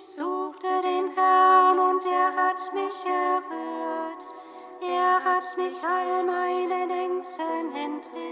Ich suchte den Herrn und er hat mich gerührt. Er hat mich all meinen Ängsten entrissen.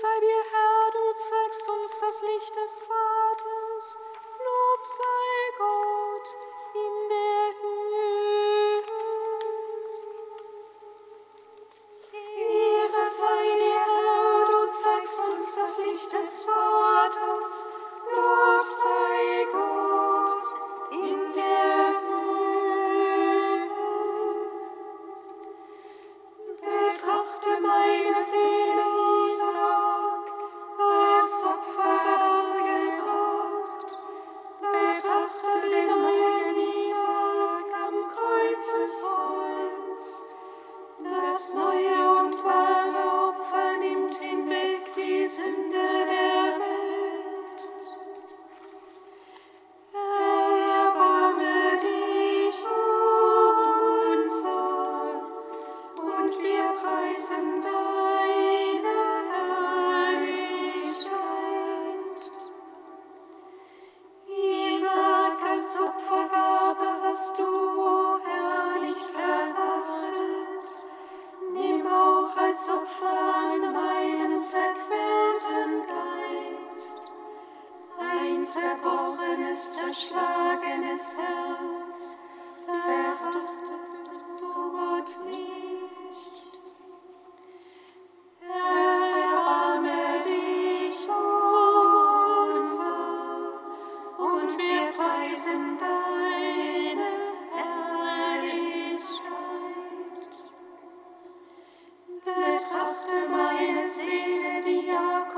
Sei dir, Herr, du zeigst uns das Licht des Vaters.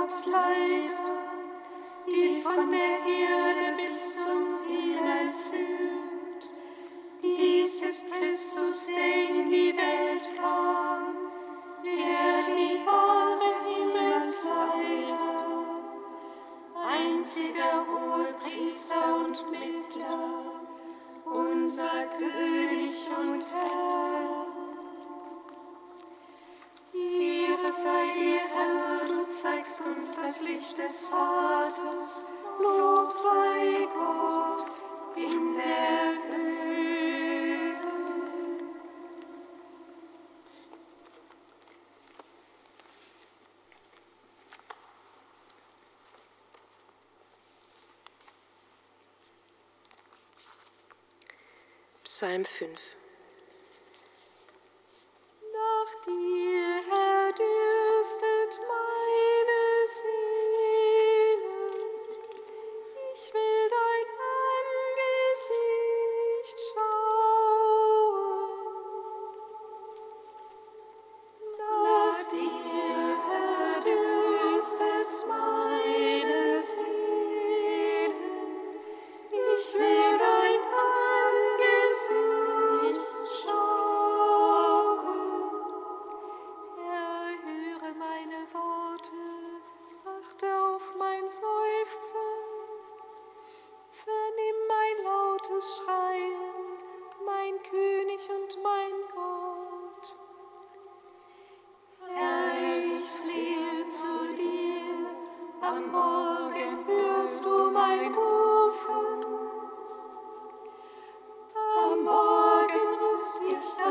aufs Leid, die von der Erde bis zum Himmel führt. Dies ist Christus, der in die Welt kam, der die wahre Himmelsleiter, einziger Hohepriester und Mittler, unser König und Herr. Sei dir, Herr, du zeigst uns das Licht des Vaters. Lob sei Gott in der Höhe. Psalm 5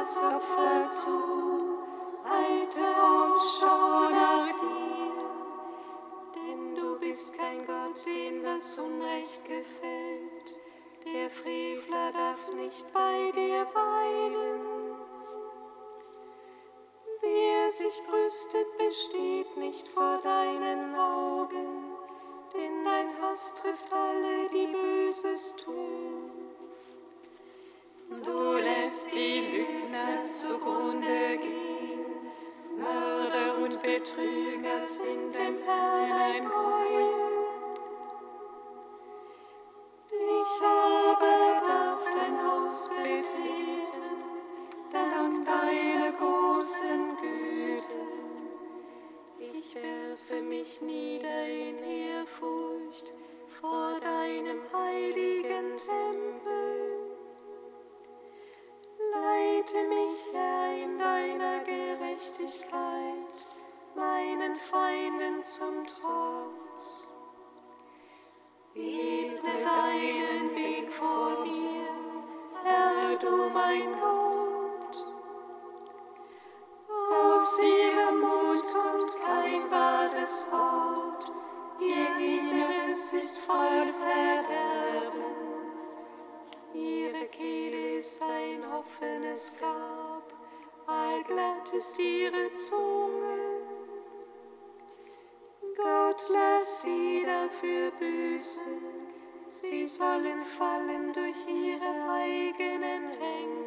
Schöpfer zu, halte Ausschau nach dir, denn du bist kein Gott, dem das Unrecht gefällt. Der Frevler darf nicht bei dir weilen. Wer sich brüstet, besteht nicht vor deinen Augen, denn dein Hass trifft alle, die Böses tun. Du lässt die Lügner zugrunde gehen. Mörder und Betrüger sind dem Herrn ein Gräuel. Ist ihre Zunge. Gott lass sie dafür büßen, sie sollen fallen durch ihre eigenen Ränke.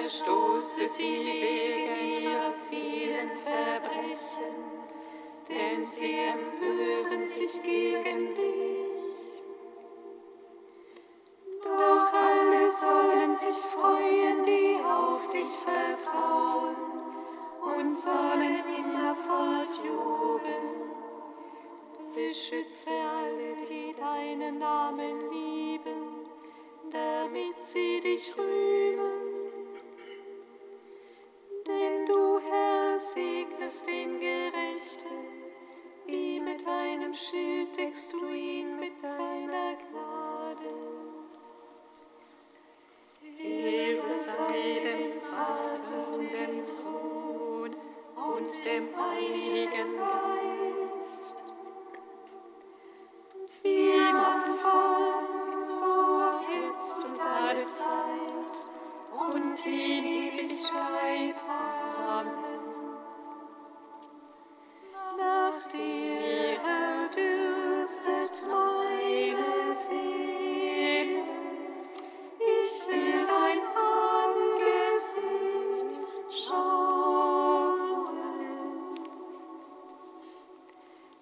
Verstoße sie wegen ihrer vielen Verbrechen, denn sie empören sich gegen dich. Dich rühmen.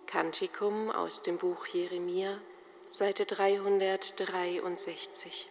Kantikum aus dem Buch Jeremia, Seite 363.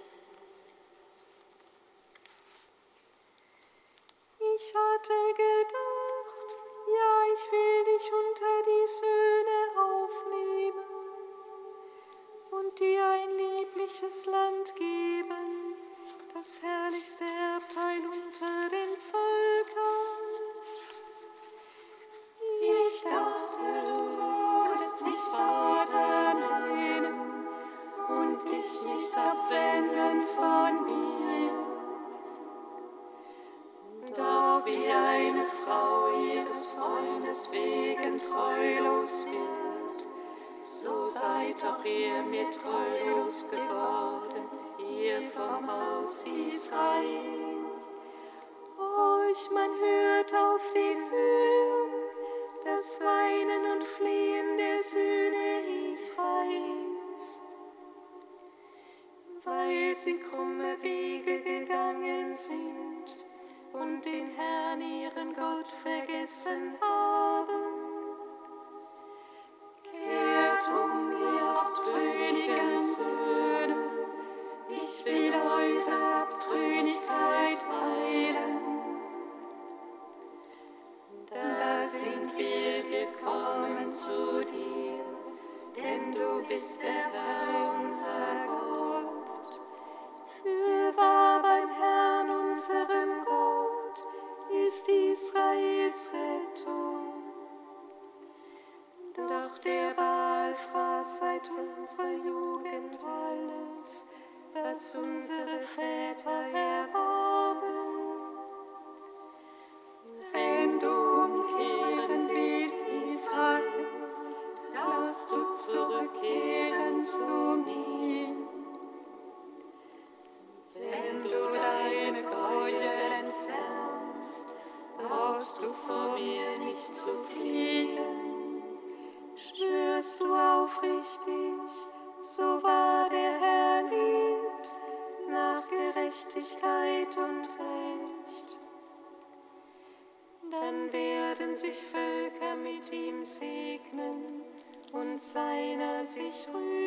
treulos geworden, ihr vom Haus Israel. Euch man hört auf den Höhen, das Weinen und Flehen der Söhne Israels, weil sie krumme Wege gegangen sind und den Herrn ihren Gott vergessen haben. Sind wir, wir kommen zu dir, denn du bist der Herr, unser Gott. Werden sich Völker mit ihm segnen und seiner sich rühmen.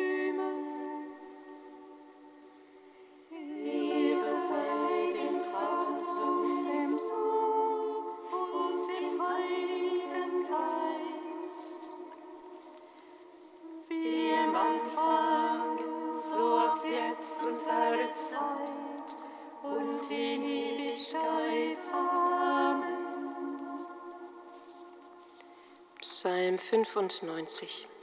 95.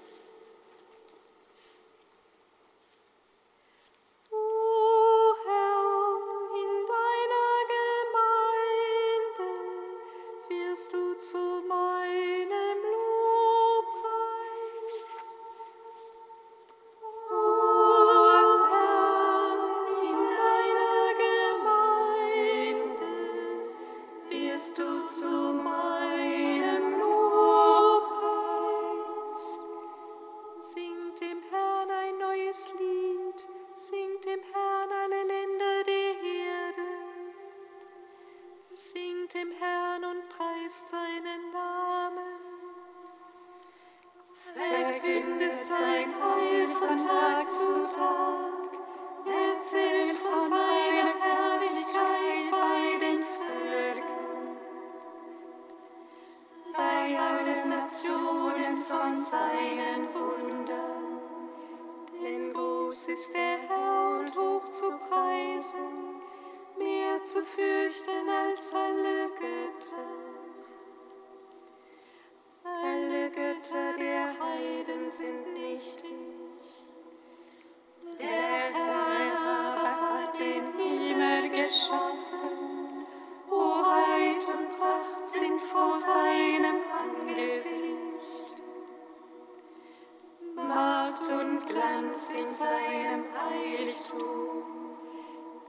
und Glanz in seinem Heiligtum.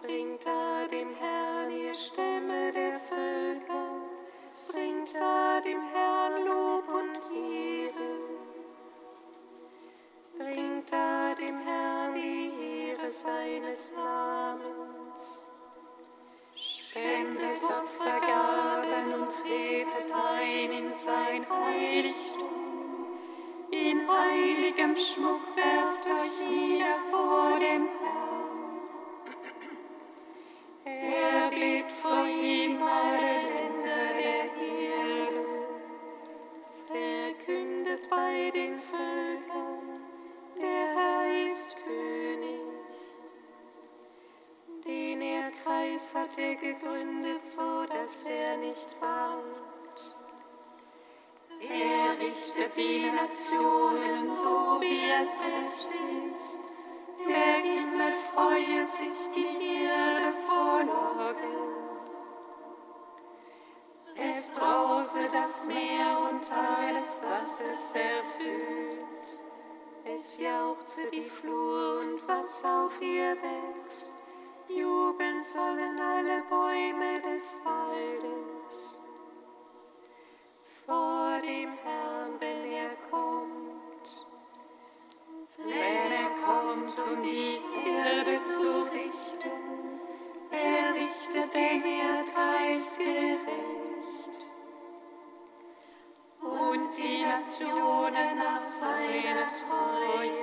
Bringt da dem Herrn ihr Stämme der Völker. Bringt da dem Herrn Lob und Ehre. Bringt da dem Herrn die Ehre seines Namens. Spendet Opfergaben und tretet ein in sein Heiligtum. In heiligem Schmuck Erdkreis hat er gegründet, so dass er nicht wankt. Er richtet die Nationen so, wie es recht ist. Der Himmel freue sich, die Erde frohlocke. Es brause das Meer und alles, was es erfüllt. Es jauchze die Flur und was auf ihr wächst. Jubeln sollen alle Bäume des Waldes. Vor dem Herrn, wenn er kommt. Wenn er kommt, um die Erde zu richten, er richtet den Erdkreis gerecht und die Nationen nach seiner Treue.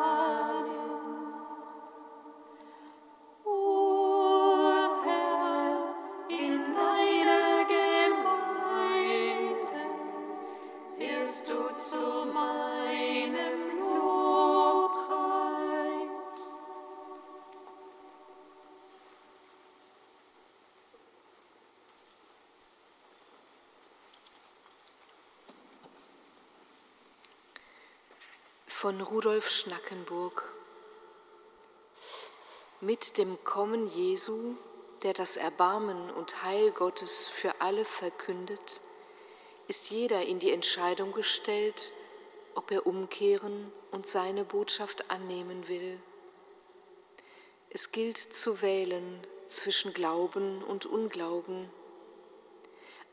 Von Rudolf Schnackenburg. Mit dem Kommen Jesu, der das Erbarmen und Heil Gottes für alle verkündet, ist jeder in die Entscheidung gestellt, ob er umkehren und seine Botschaft annehmen will. Es gilt zu wählen zwischen Glauben und Unglauben,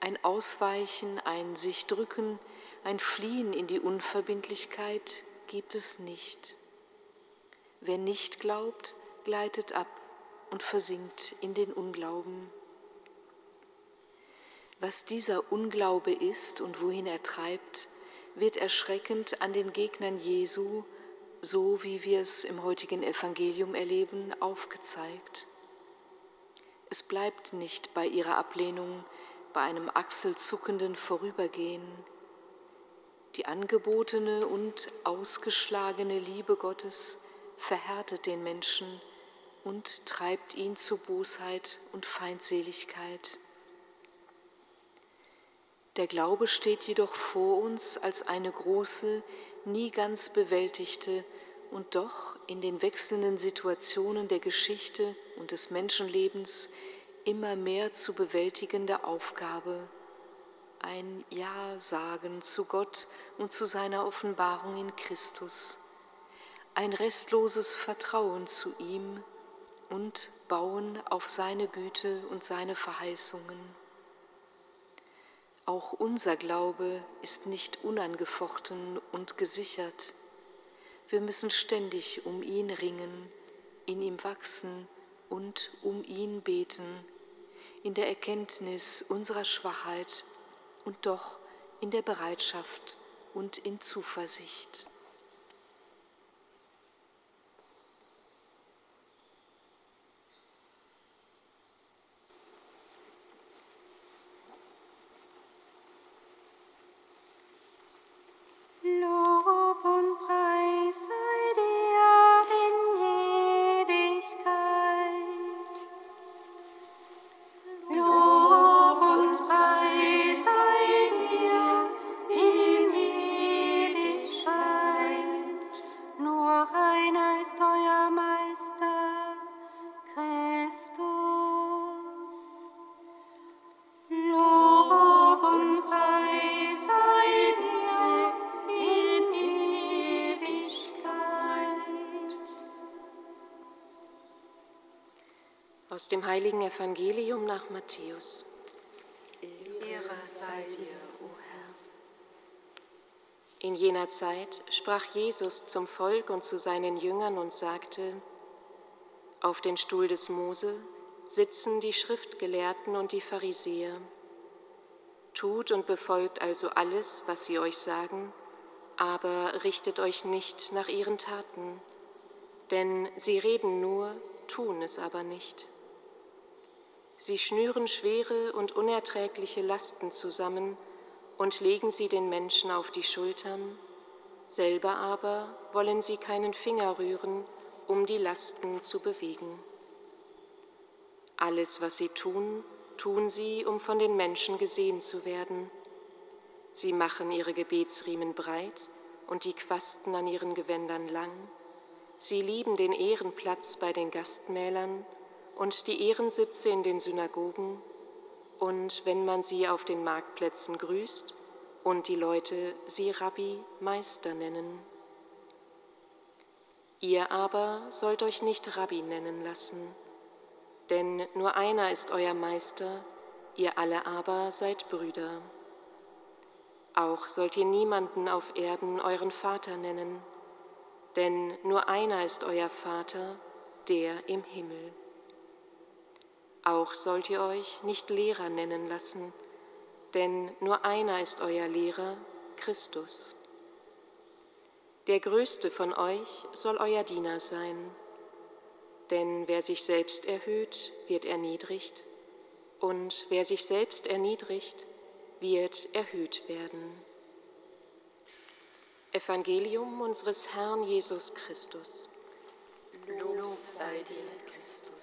ein Ausweichen, ein sich drücken, ein Fliehen in die Unverbindlichkeit gibt es nicht. Wer nicht glaubt, gleitet ab und versinkt in den Unglauben. Was dieser Unglaube ist und wohin er treibt, wird erschreckend an den Gegnern Jesu, so wie wir es im heutigen Evangelium erleben, aufgezeigt. Es bleibt nicht bei ihrer Ablehnung, bei einem achselzuckenden Vorübergehen. Die angebotene und ausgeschlagene Liebe Gottes verhärtet den Menschen und treibt ihn zu Bosheit und Feindseligkeit. Der Glaube steht jedoch vor uns als eine große, nie ganz bewältigte und doch in den wechselnden Situationen der Geschichte und des Menschenlebens immer mehr zu bewältigende Aufgabe, ein Ja sagen zu Gott und zu seiner Offenbarung in Christus, ein restloses Vertrauen zu ihm und Bauen auf seine Güte und seine Verheißungen. Auch unser Glaube ist nicht unangefochten und gesichert. Wir müssen ständig um ihn ringen, in ihm wachsen und um ihn beten, in der Erkenntnis unserer Schwachheit und doch in der Bereitschaft und in Zuversicht. Aus dem heiligen Evangelium nach Matthäus. Ehre sei dir, o Herr. In jener Zeit sprach Jesus zum Volk und zu seinen Jüngern und sagte, Auf den Stuhl des Mose sitzen die Schriftgelehrten und die Pharisäer. Tut und befolgt also alles, was sie euch sagen, aber richtet euch nicht nach ihren Taten, denn sie reden nur, tun es aber nicht. Sie schnüren schwere und unerträgliche Lasten zusammen und legen sie den Menschen auf die Schultern, selber aber wollen sie keinen Finger rühren, um die Lasten zu bewegen. Alles, was sie tun, tun sie, um von den Menschen gesehen zu werden. Sie machen ihre Gebetsriemen breit und die Quasten an ihren Gewändern lang. Sie lieben den Ehrenplatz bei den Gastmälern und die Ehrensitze in den Synagogen und wenn man sie auf den Marktplätzen grüßt und die Leute sie Rabbi, Meister nennen. Ihr aber sollt euch nicht Rabbi nennen lassen, denn nur einer ist euer Meister, ihr alle aber seid Brüder. Auch sollt ihr niemanden auf Erden euren Vater nennen, denn nur einer ist euer Vater, der im Himmel. Auch sollt ihr euch nicht Lehrer nennen lassen, denn nur einer ist euer Lehrer, Christus. Der Größte von euch soll euer Diener sein, denn wer sich selbst erhöht, wird erniedrigt, und wer sich selbst erniedrigt, wird erhöht werden. Evangelium unseres Herrn Jesus Christus. Lob sei dir, Christus.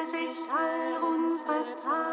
sich all unsere Tage.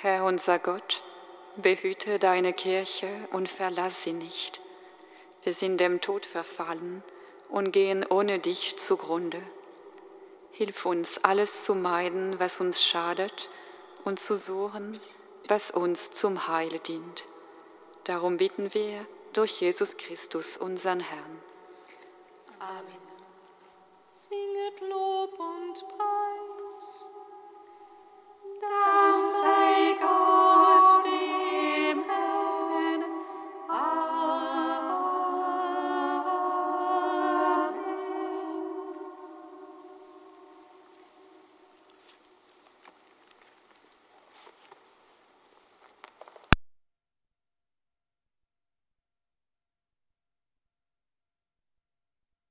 Herr unser Gott, behüte deine Kirche und verlass sie nicht. Wir sind dem Tod verfallen und gehen ohne dich zugrunde. Hilf uns, alles zu meiden, was uns schadet, und zu suchen, was uns zum Heile dient. Darum bitten wir durch Jesus Christus, unseren Herrn. Amen. Singet Lob und Preis. Das Herr.